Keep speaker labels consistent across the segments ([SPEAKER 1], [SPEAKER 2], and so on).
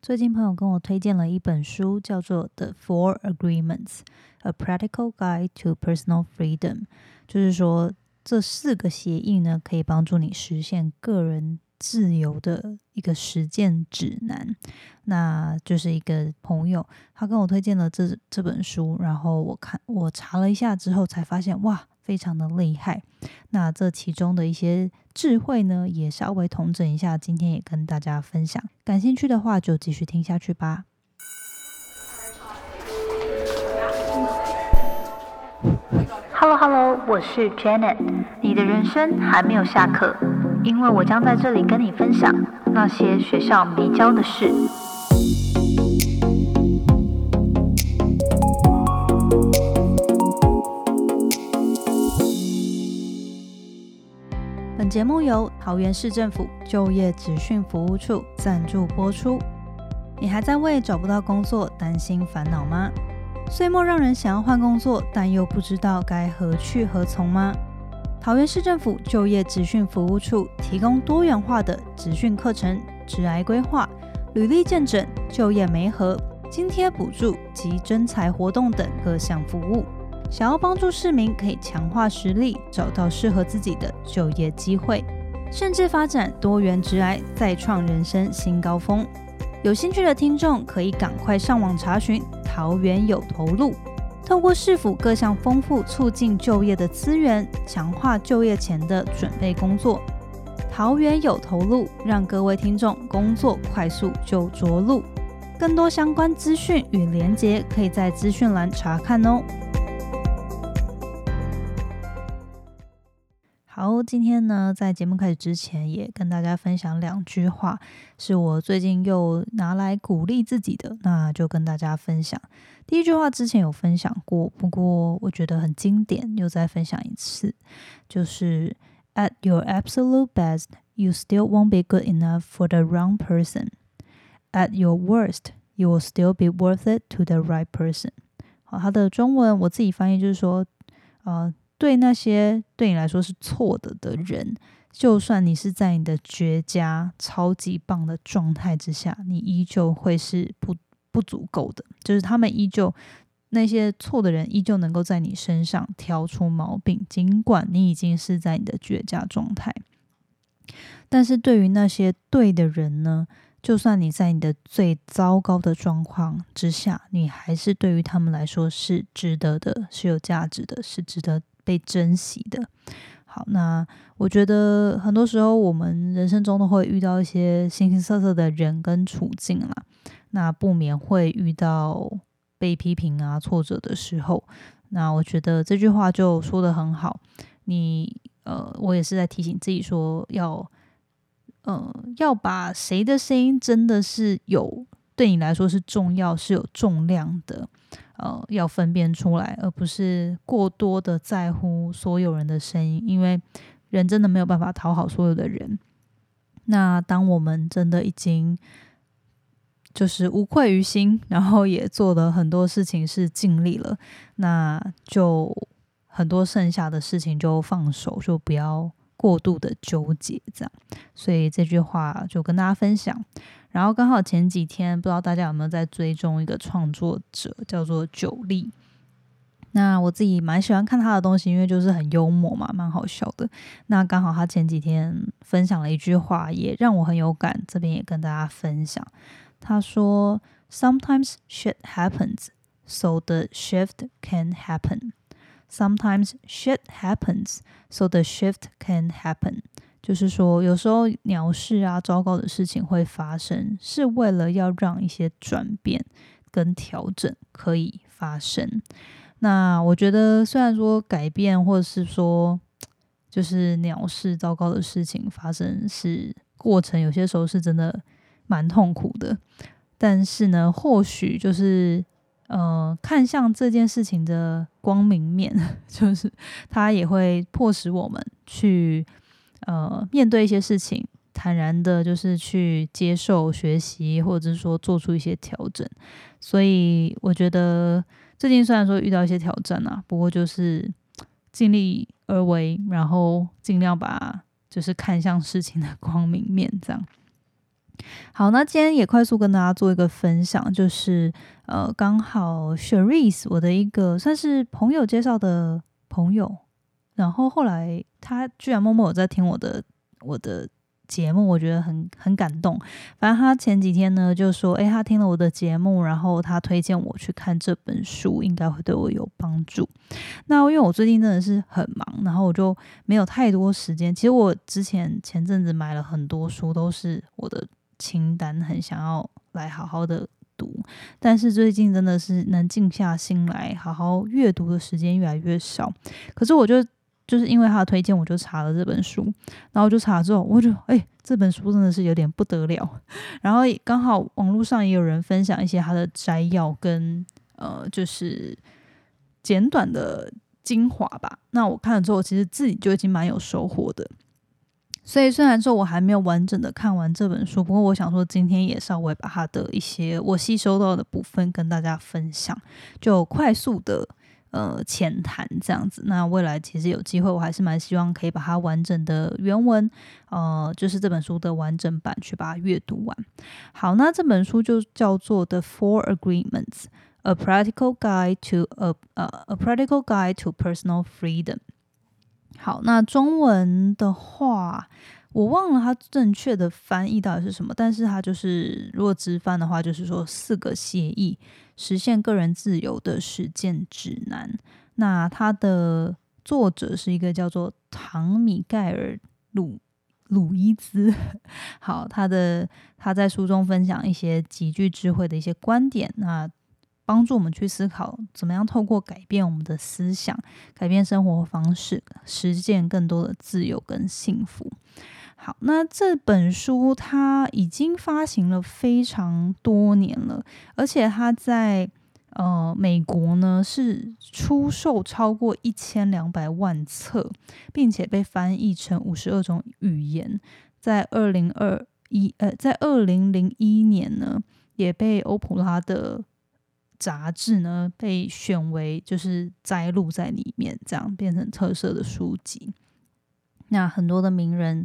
[SPEAKER 1] 最近朋友跟我推荐了一本书，叫做《The Four Agreements: A Practical Guide to Personal Freedom》，就是说这四个协议呢，可以帮助你实现个人自由的一个实践指南。那就是一个朋友，他跟我推荐了这这本书，然后我看我查了一下之后，才发现哇。非常的厉害，那这其中的一些智慧呢，也稍微统整一下，今天也跟大家分享。感兴趣的话，就继续听下去吧。Hello Hello，我是 Janet，你的人生还没有下课，因为我将在这里跟你分享那些学校没教的事。本节目由桃园市政府就业职训服务处赞助播出。你还在为找不到工作担心烦恼吗？岁末让人想要换工作，但又不知道该何去何从吗？桃园市政府就业职训服务处提供多元化的职训课程、职涯规划、履历见证、就业媒合、津贴补助及征才活动等各项服务。想要帮助市民可以强化实力，找到适合自己的就业机会，甚至发展多元职涯，再创人生新高峰。有兴趣的听众可以赶快上网查询桃园有投路，透过市府各项丰富促进就业的资源，强化就业前的准备工作。桃园有投路，让各位听众工作快速就着陆。更多相关资讯与连结，可以在资讯栏查看哦。今天呢，在节目开始之前，也跟大家分享两句话，是我最近又拿来鼓励自己的，那就跟大家分享。第一句话之前有分享过，不过我觉得很经典，又再分享一次，就是 At your absolute best, you still won't be good enough for the wrong person. At your worst, you will still be worth it to the right person. 好，它的中文我自己翻译就是说，呃。对那些对你来说是错的的人，就算你是在你的绝佳、超级棒的状态之下，你依旧会是不不足够的。就是他们依旧那些错的人，依旧能够在你身上挑出毛病，尽管你已经是在你的绝佳状态。但是对于那些对的人呢？就算你在你的最糟糕的状况之下，你还是对于他们来说是值得的，是有价值的，是值得。被珍惜的，好，那我觉得很多时候我们人生中都会遇到一些形形色色的人跟处境啦，那不免会遇到被批评啊、挫折的时候。那我觉得这句话就说的很好，你呃，我也是在提醒自己说，要呃，要把谁的声音真的是有对你来说是重要、是有重量的。呃，要分辨出来，而不是过多的在乎所有人的声音，因为人真的没有办法讨好所有的人。那当我们真的已经就是无愧于心，然后也做了很多事情是尽力了，那就很多剩下的事情就放手，就不要过度的纠结，这样。所以这句话就跟大家分享。然后刚好前几天，不知道大家有没有在追踪一个创作者，叫做九力。那我自己蛮喜欢看他的东西，因为就是很幽默嘛，蛮好笑的。那刚好他前几天分享了一句话，也让我很有感，这边也跟大家分享。他说：“Sometimes shit happens, so the shift can happen. Sometimes shit happens, so the shift can happen.” 就是说，有时候鸟事啊、糟糕的事情会发生，是为了要让一些转变跟调整可以发生。那我觉得，虽然说改变或者是说，就是鸟事、糟糕的事情发生是过程，有些时候是真的蛮痛苦的。但是呢，或许就是呃，看向这件事情的光明面，就是它也会迫使我们去。呃，面对一些事情，坦然的，就是去接受、学习，或者是说做出一些调整。所以我觉得最近虽然说遇到一些挑战啊，不过就是尽力而为，然后尽量把就是看向事情的 光明面这样。好，那今天也快速跟大家做一个分享，就是呃，刚好 Sherry 我的一个算是朋友介绍的朋友，然后后来他居然默默有在听我的我的。节目我觉得很很感动。反正他前几天呢就说：“诶，他听了我的节目，然后他推荐我去看这本书，应该会对我有帮助。”那因为我最近真的是很忙，然后我就没有太多时间。其实我之前前阵子买了很多书，都是我的清单，很想要来好好的读。但是最近真的是能静下心来好好阅读的时间越来越少。可是我就。就是因为他的推荐，我就查了这本书，然后就查了之后，我就哎，这本书真的是有点不得了。然后刚好网络上也有人分享一些他的摘要跟呃，就是简短的精华吧。那我看了之后，其实自己就已经蛮有收获的。所以虽然说我还没有完整的看完这本书，不过我想说今天也稍微把它的一些我吸收到的部分跟大家分享，就快速的。呃，浅谈这样子。那未来其实有机会，我还是蛮希望可以把它完整的原文，呃，就是这本书的完整版去把它阅读完。好，那这本书就叫做《The Four Agreements: A Practical Guide to a 呃 A Practical Guide to Personal Freedom》。好，那中文的话。我忘了它正确的翻译到底是什么，但是它就是如果直翻的话，就是说四个协议实现个人自由的实践指南。那它的作者是一个叫做唐米盖尔鲁鲁伊兹。好，他的他在书中分享一些极具智慧的一些观点，那帮助我们去思考怎么样透过改变我们的思想，改变生活方式，实践更多的自由跟幸福。好，那这本书它已经发行了非常多年了，而且它在呃美国呢是出售超过一千两百万册，并且被翻译成五十二种语言。在二零二一呃，在二零零一年呢，也被欧普拉的杂志呢被选为就是摘录在里面，这样变成特色的书籍。那很多的名人。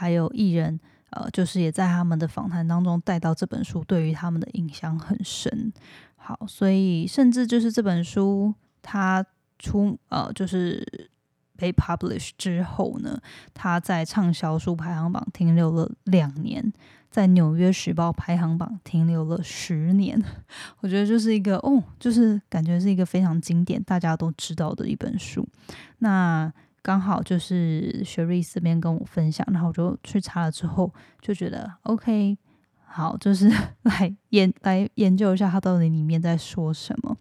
[SPEAKER 1] 还有艺人，呃，就是也在他们的访谈当中带到这本书，对于他们的影响很深。好，所以甚至就是这本书它出呃，就是被 publish 之后呢，它在畅销书排行榜停留了两年，在纽约时报排行榜停留了十年。我觉得就是一个哦，就是感觉是一个非常经典，大家都知道的一本书。那。刚好就是雪瑞这边跟我分享，然后我就去查了之后，就觉得 OK，好，就是 来研来研究一下他到底里面在说什么。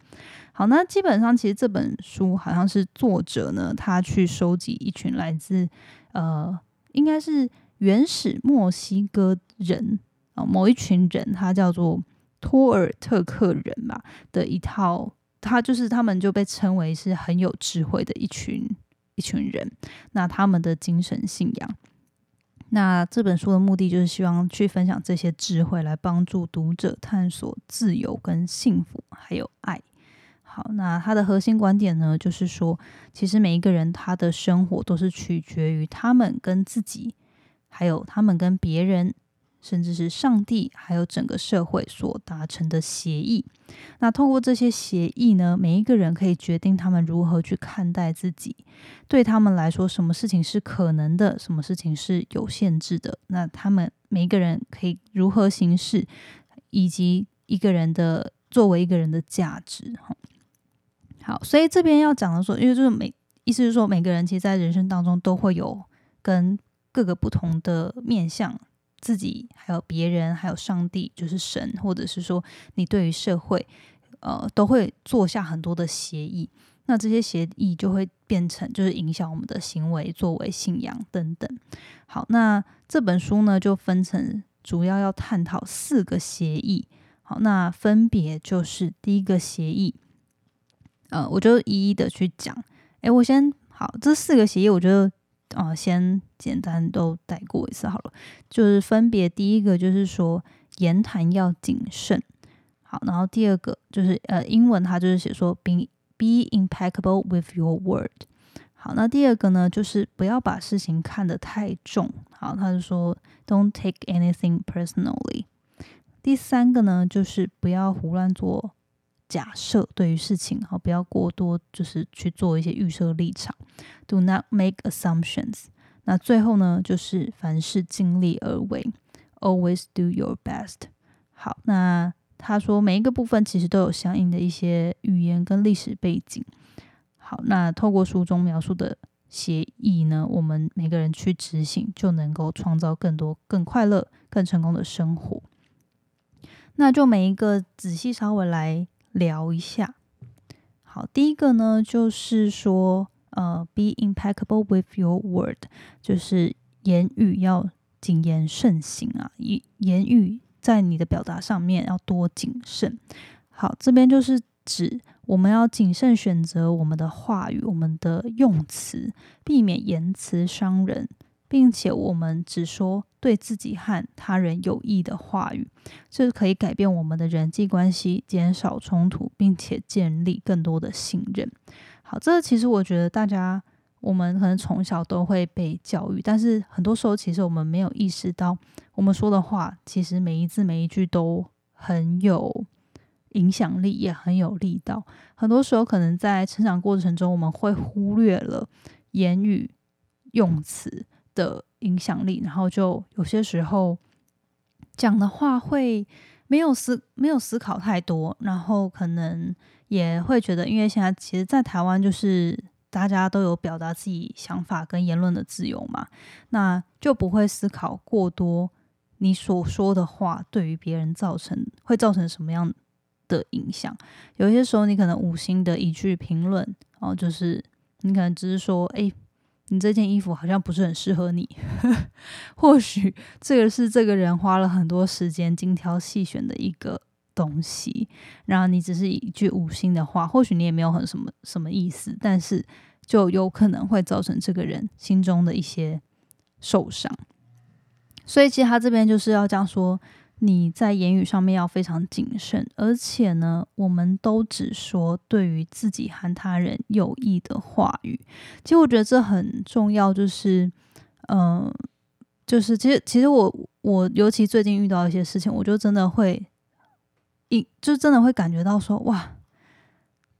[SPEAKER 1] 好，那基本上其实这本书好像是作者呢，他去收集一群来自呃，应该是原始墨西哥人啊，某一群人，他叫做托尔特克人吧的一套，他就是他们就被称为是很有智慧的一群。一群人，那他们的精神信仰，那这本书的目的就是希望去分享这些智慧，来帮助读者探索自由、跟幸福，还有爱。好，那它的核心观点呢，就是说，其实每一个人他的生活都是取决于他们跟自己，还有他们跟别人。甚至是上帝，还有整个社会所达成的协议。那通过这些协议呢，每一个人可以决定他们如何去看待自己。对他们来说，什么事情是可能的，什么事情是有限制的。那他们每一个人可以如何行事，以及一个人的作为一个人的价值。好，所以这边要讲的说，因为就是每意思是说，每个人其实，在人生当中都会有跟各个不同的面向。自己还有别人，还有上帝，就是神，或者是说你对于社会，呃，都会做下很多的协议。那这些协议就会变成，就是影响我们的行为、作为、信仰等等。好，那这本书呢，就分成主要要探讨四个协议。好，那分别就是第一个协议，呃，我就一一的去讲。诶，我先好，这四个协议，我觉得。啊，先简单都带过一次好了。就是分别第一个就是说言谈要谨慎，好，然后第二个就是呃英文它就是写说 be be impeccable with your word，好，那第二个呢，就是不要把事情看得太重。好，他就说 Don't take anything personally。第三个呢，就是不要胡乱做假设，对于事情，好，不要过多就是去做一些预设立场。Do not make assumptions。那最后呢，就是凡事尽力而为，Always do your best。好，那他说每一个部分其实都有相应的一些语言跟历史背景。好，那透过书中描述的协议呢，我们每个人去执行，就能够创造更多、更快乐、更成功的生活。那就每一个仔细稍微来聊一下。好，第一个呢，就是说，呃，be impeccable with your word，就是言语要谨言慎行啊，言言语在你的表达上面要多谨慎。好，这边就是指。我们要谨慎选择我们的话语，我们的用词，避免言辞伤人，并且我们只说对自己和他人有益的话语，这可以改变我们的人际关系，减少冲突，并且建立更多的信任。好，这其实我觉得大家我们可能从小都会被教育，但是很多时候其实我们没有意识到，我们说的话其实每一字每一句都很有。影响力也很有力道。很多时候，可能在成长过程中，我们会忽略了言语用词的影响力，然后就有些时候讲的话会没有思没有思考太多，然后可能也会觉得，因为现在其实，在台湾就是大家都有表达自己想法跟言论的自由嘛，那就不会思考过多，你所说的话对于别人造成会造成什么样。的影响，有些时候你可能无心的一句评论，哦，就是你可能只是说，哎，你这件衣服好像不是很适合你。或许这个是这个人花了很多时间精挑细选的一个东西，然后你只是一句无心的话，或许你也没有很什么什么意思，但是就有可能会造成这个人心中的一些受伤。所以其实他这边就是要这样说。你在言语上面要非常谨慎，而且呢，我们都只说对于自己和他人有益的话语。其实我觉得这很重要，就是，嗯，就是其实其实我我尤其最近遇到一些事情，我就真的会一就真的会感觉到说，哇，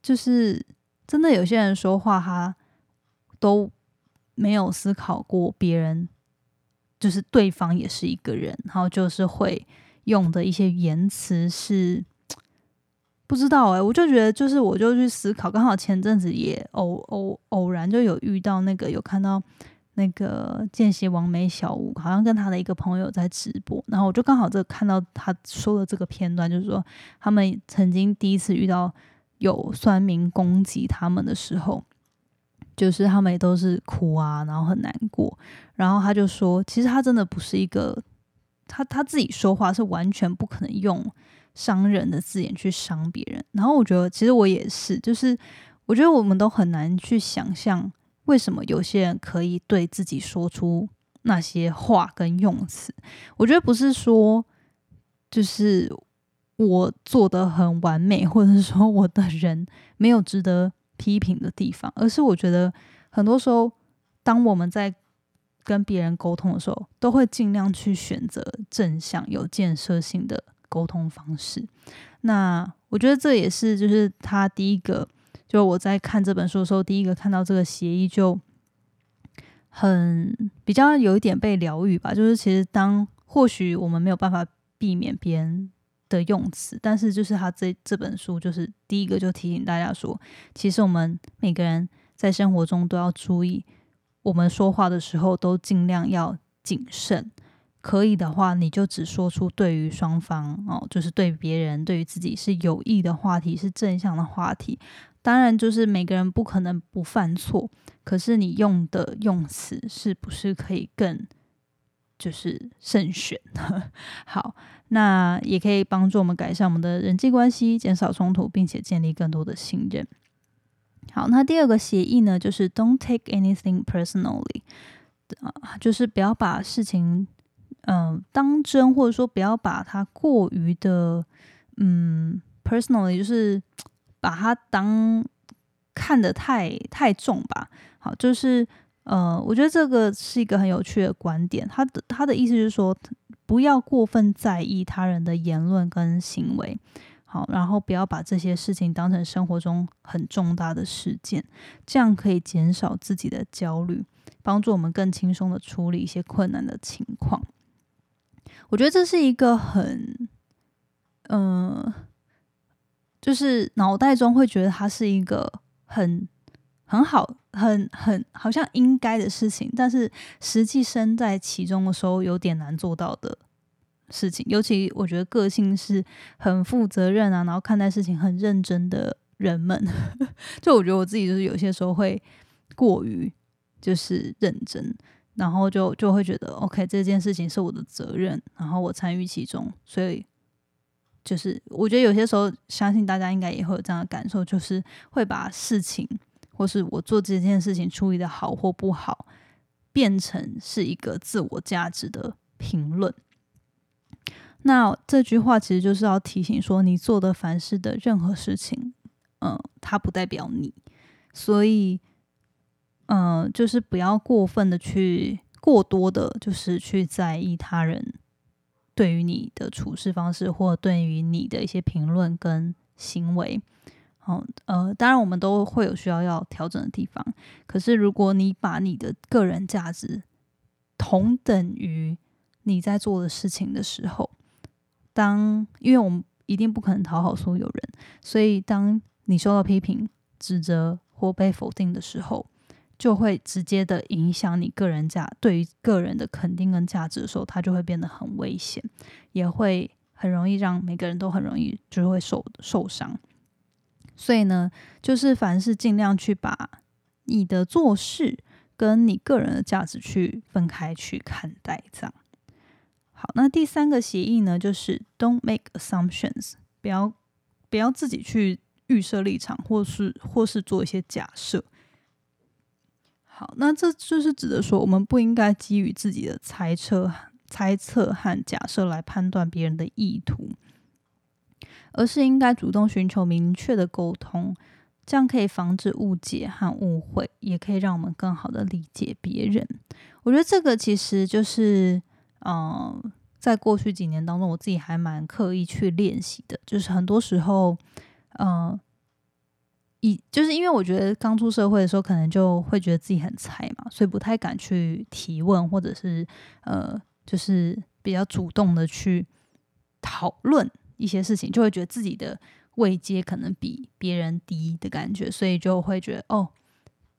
[SPEAKER 1] 就是真的有些人说话他都没有思考过别人，就是对方也是一个人，然后就是会。用的一些言辞是不知道哎，我就觉得就是我就去思考，刚好前阵子也偶偶偶然就有遇到那个有看到那个见习王美小屋，好像跟他的一个朋友在直播，然后我就刚好这看到他说的这个片段，就是说他们曾经第一次遇到有酸民攻击他们的时候，就是他们也都是哭啊，然后很难过，然后他就说，其实他真的不是一个。他他自己说话是完全不可能用伤人的字眼去伤别人。然后我觉得，其实我也是，就是我觉得我们都很难去想象，为什么有些人可以对自己说出那些话跟用词。我觉得不是说就是我做的很完美，或者是说我的人没有值得批评的地方，而是我觉得很多时候，当我们在跟别人沟通的时候，都会尽量去选择正向、有建设性的沟通方式。那我觉得这也是，就是他第一个，就我在看这本书的时候，第一个看到这个协议，就很比较有一点被疗愈吧。就是其实当或许我们没有办法避免别人的用词，但是就是他这这本书，就是第一个就提醒大家说，其实我们每个人在生活中都要注意。我们说话的时候都尽量要谨慎，可以的话，你就只说出对于双方哦，就是对别人、对于自己是有益的话题，是正向的话题。当然，就是每个人不可能不犯错，可是你用的用词是不是可以更就是慎选？好，那也可以帮助我们改善我们的人际关系，减少冲突，并且建立更多的信任。好，那第二个协议呢，就是 Don't take anything personally，啊，就是不要把事情嗯当真，或者说不要把它过于的嗯 personally，就是把它当看得太太重吧。好，就是呃，我觉得这个是一个很有趣的观点。他的他的意思就是说，不要过分在意他人的言论跟行为。好，然后不要把这些事情当成生活中很重大的事件，这样可以减少自己的焦虑，帮助我们更轻松的处理一些困难的情况。我觉得这是一个很，嗯，就是脑袋中会觉得它是一个很很好、很很好像应该的事情，但是实际身在其中的时候，有点难做到的。事情，尤其我觉得个性是很负责任啊，然后看待事情很认真的人们，就我觉得我自己就是有些时候会过于就是认真，然后就就会觉得 OK 这件事情是我的责任，然后我参与其中，所以就是我觉得有些时候相信大家应该也会有这样的感受，就是会把事情或是我做这件事情处理的好或不好，变成是一个自我价值的评论。那这句话其实就是要提醒说，你做的凡事的任何事情，嗯，它不代表你，所以，嗯，就是不要过分的去过多的，就是去在意他人对于你的处事方式，或对于你的一些评论跟行为。好，呃，当然我们都会有需要要调整的地方，可是如果你把你的个人价值同等于你在做的事情的时候，当因为我们一定不可能讨好所有人，所以当你受到批评、指责或被否定的时候，就会直接的影响你个人价对于个人的肯定跟价值的时候，它就会变得很危险，也会很容易让每个人都很容易就会受受伤。所以呢，就是凡事尽量去把你的做事跟你个人的价值去分开去看待，这样。好，那第三个协议呢，就是 Don't make assumptions，不要不要自己去预设立场，或是或是做一些假设。好，那这就是指的说，我们不应该基于自己的猜测、猜测和假设来判断别人的意图，而是应该主动寻求明确的沟通，这样可以防止误解和误会，也可以让我们更好的理解别人。我觉得这个其实就是。嗯，在过去几年当中，我自己还蛮刻意去练习的。就是很多时候，嗯，以就是因为我觉得刚出社会的时候，可能就会觉得自己很菜嘛，所以不太敢去提问，或者是呃，就是比较主动的去讨论一些事情，就会觉得自己的位阶可能比别人低的感觉，所以就会觉得哦，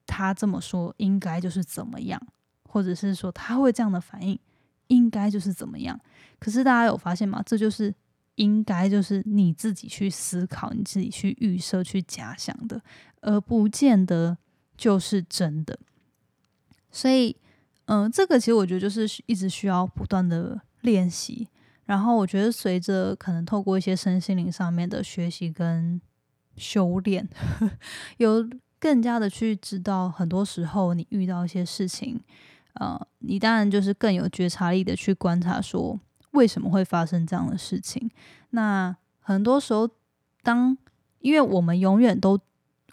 [SPEAKER 1] 他这么说应该就是怎么样，或者是说他会这样的反应。应该就是怎么样？可是大家有发现吗？这就是应该就是你自己去思考、你自己去预设、去假想的，而不见得就是真的。所以，嗯，这个其实我觉得就是一直需要不断的练习。然后，我觉得随着可能透过一些身心灵上面的学习跟修炼，有更加的去知道，很多时候你遇到一些事情。呃，你当然就是更有觉察力的去观察，说为什么会发生这样的事情。那很多时候，当因为我们永远都，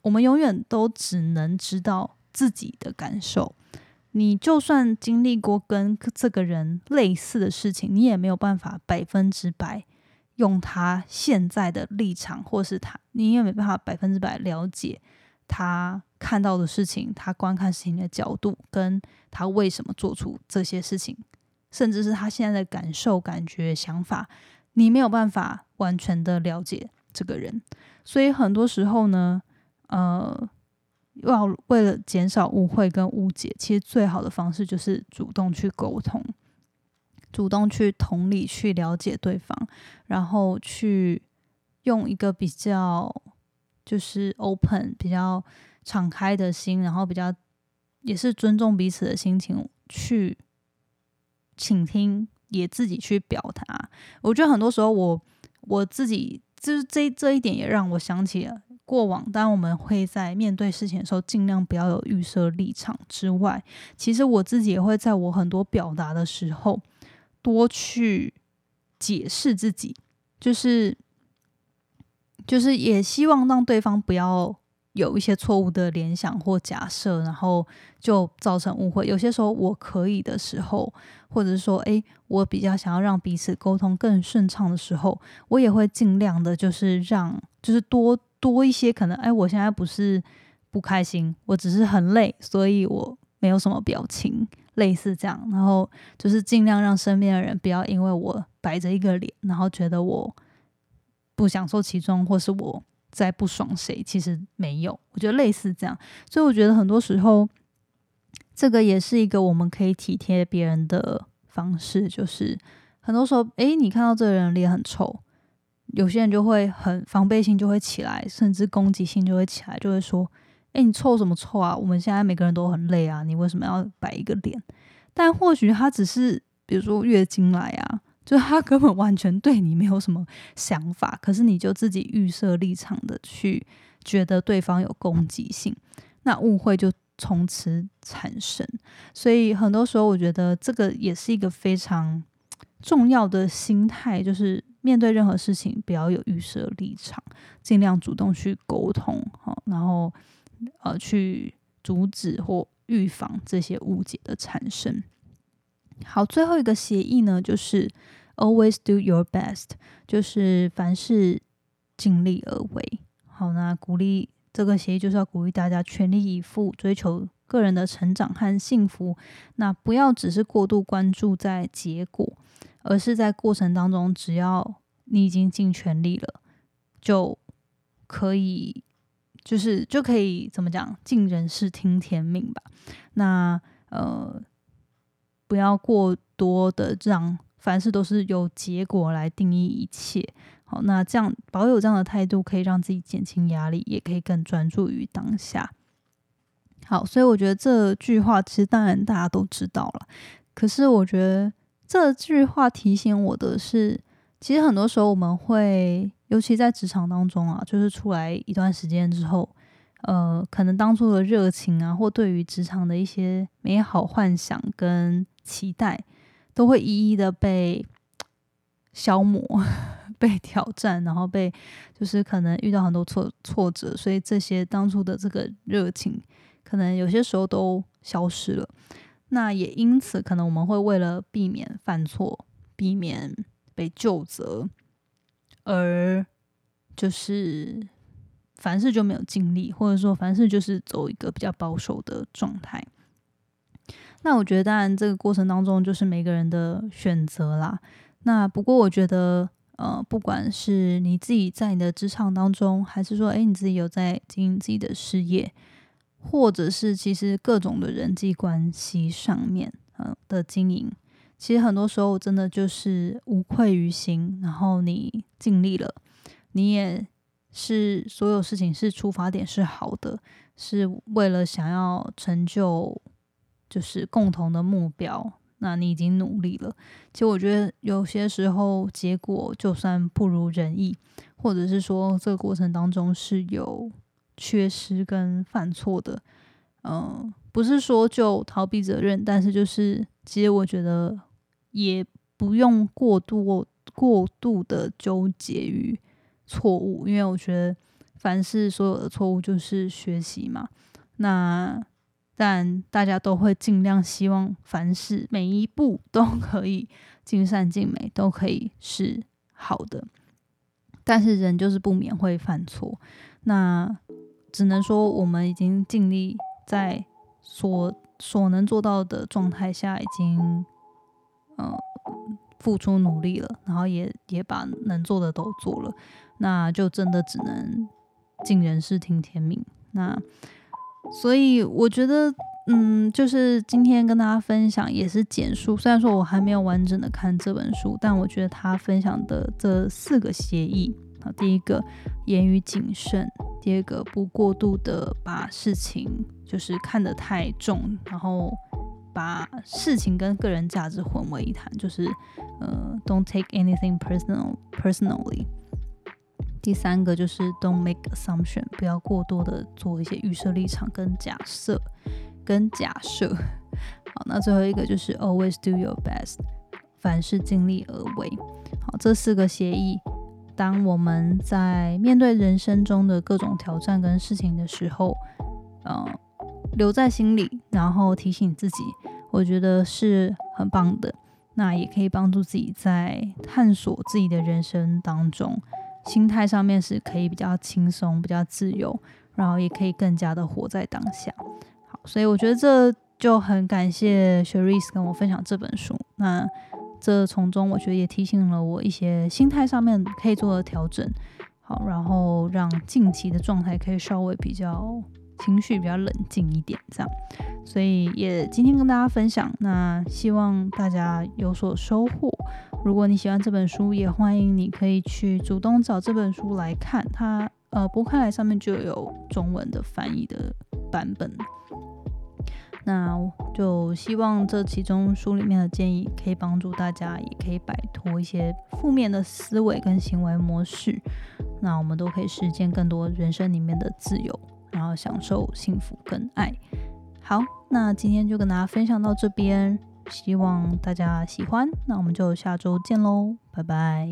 [SPEAKER 1] 我们永远都只能知道自己的感受。你就算经历过跟这个人类似的事情，你也没有办法百分之百用他现在的立场，或是他，你也没办法百分之百了解他。看到的事情，他观看事情的角度，跟他为什么做出这些事情，甚至是他现在的感受、感觉、想法，你没有办法完全的了解这个人。所以很多时候呢，呃，要为了减少误会跟误解，其实最好的方式就是主动去沟通，主动去同理、去了解对方，然后去用一个比较就是 open 比较。敞开的心，然后比较也是尊重彼此的心情去倾听，也自己去表达。我觉得很多时候，我我自己就是这这一点也让我想起了过往。当我们会在面对事情的时候，尽量不要有预设立场之外，其实我自己也会在我很多表达的时候多去解释自己，就是就是也希望让对方不要。有一些错误的联想或假设，然后就造成误会。有些时候我可以的时候，或者是说，诶，我比较想要让彼此沟通更顺畅的时候，我也会尽量的，就是让，就是多多一些可能，诶，我现在不是不开心，我只是很累，所以我没有什么表情，类似这样。然后就是尽量让身边的人不要因为我摆着一个脸，然后觉得我不享受其中，或是我。在不爽谁？其实没有，我觉得类似这样，所以我觉得很多时候，这个也是一个我们可以体贴别人的方式。就是很多时候，诶，你看到这个人脸很臭，有些人就会很防备心就会起来，甚至攻击性就会起来，就会说：“诶，你臭什么臭啊？我们现在每个人都很累啊，你为什么要摆一个脸？”但或许他只是，比如说月经来啊。就他根本完全对你没有什么想法，可是你就自己预设立场的去觉得对方有攻击性，那误会就从此产生。所以很多时候，我觉得这个也是一个非常重要的心态，就是面对任何事情不要有预设立场，尽量主动去沟通，好，然后呃去阻止或预防这些误解的产生。好，最后一个协议呢，就是 always do your best，就是凡事尽力而为。好，那鼓励这个协议就是要鼓励大家全力以赴，追求个人的成长和幸福。那不要只是过度关注在结果，而是在过程当中，只要你已经尽全力了，就可以，就是就可以怎么讲，尽人事听天命吧。那呃。不要过多的让凡事都是由结果来定义一切。好，那这样保有这样的态度，可以让自己减轻压力，也可以更专注于当下。好，所以我觉得这句话其实当然大家都知道了，可是我觉得这句话提醒我的是，其实很多时候我们会，尤其在职场当中啊，就是出来一段时间之后。呃，可能当初的热情啊，或对于职场的一些美好幻想跟期待，都会一一的被消磨、被挑战，然后被就是可能遇到很多挫挫折，所以这些当初的这个热情，可能有些时候都消失了。那也因此，可能我们会为了避免犯错、避免被救责，而就是。凡事就没有尽力，或者说凡事就是走一个比较保守的状态。那我觉得，当然这个过程当中就是每个人的选择啦。那不过我觉得，呃，不管是你自己在你的职场当中，还是说，诶你自己有在经营自己的事业，或者是其实各种的人际关系上面，嗯的经营，其实很多时候真的就是无愧于心，然后你尽力了，你也。是所有事情是出发点是好的，是为了想要成就，就是共同的目标。那你已经努力了。其实我觉得有些时候结果就算不如人意，或者是说这个过程当中是有缺失跟犯错的，嗯，不是说就逃避责任，但是就是其实我觉得也不用过度过度的纠结于。错误，因为我觉得凡是所有的错误就是学习嘛。那但大家都会尽量希望凡事每一步都可以尽善尽美，都可以是好的。但是人就是不免会犯错，那只能说我们已经尽力在所所能做到的状态下，已经呃付出努力了，然后也也把能做的都做了。那就真的只能尽人事听天命。那所以我觉得，嗯，就是今天跟大家分享也是简述。虽然说我还没有完整的看这本书，但我觉得他分享的这四个协议啊，第一个言语谨慎，第二个不过度的把事情就是看得太重，然后把事情跟个人价值混为一谈，就是呃，don't take anything personal personally。第三个就是 don't make assumption，不要过多的做一些预设立场跟假设，跟假设。好，那最后一个就是 always do your best，凡事尽力而为。好，这四个协议当我们在面对人生中的各种挑战跟事情的时候，呃，留在心里，然后提醒自己，我觉得是很棒的。那也可以帮助自己在探索自己的人生当中，心态上面是可以比较轻松、比较自由，然后也可以更加的活在当下。好，所以我觉得这就很感谢 s h e r i s 跟我分享这本书。那这从中我觉得也提醒了我一些心态上面可以做的调整。好，然后让近期的状态可以稍微比较。情绪比较冷静一点，这样，所以也今天跟大家分享，那希望大家有所收获。如果你喜欢这本书，也欢迎你可以去主动找这本书来看，它呃，博客来上面就有中文的翻译的版本。那就希望这其中书里面的建议可以帮助大家，也可以摆脱一些负面的思维跟行为模式，那我们都可以实践更多人生里面的自由。然后享受幸福跟爱。好，那今天就跟大家分享到这边，希望大家喜欢。那我们就下周见喽，拜拜！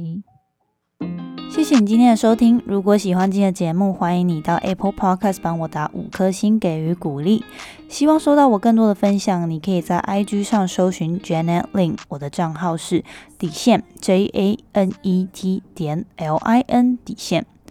[SPEAKER 1] 谢谢你今天的收听。如果喜欢今天的节目，欢迎你到 Apple Podcast 帮我打五颗星给予鼓励。希望收到我更多的分享，你可以在 IG 上搜寻 Janet Lin，我的账号是底线 J A N E T 点 L I N 底线。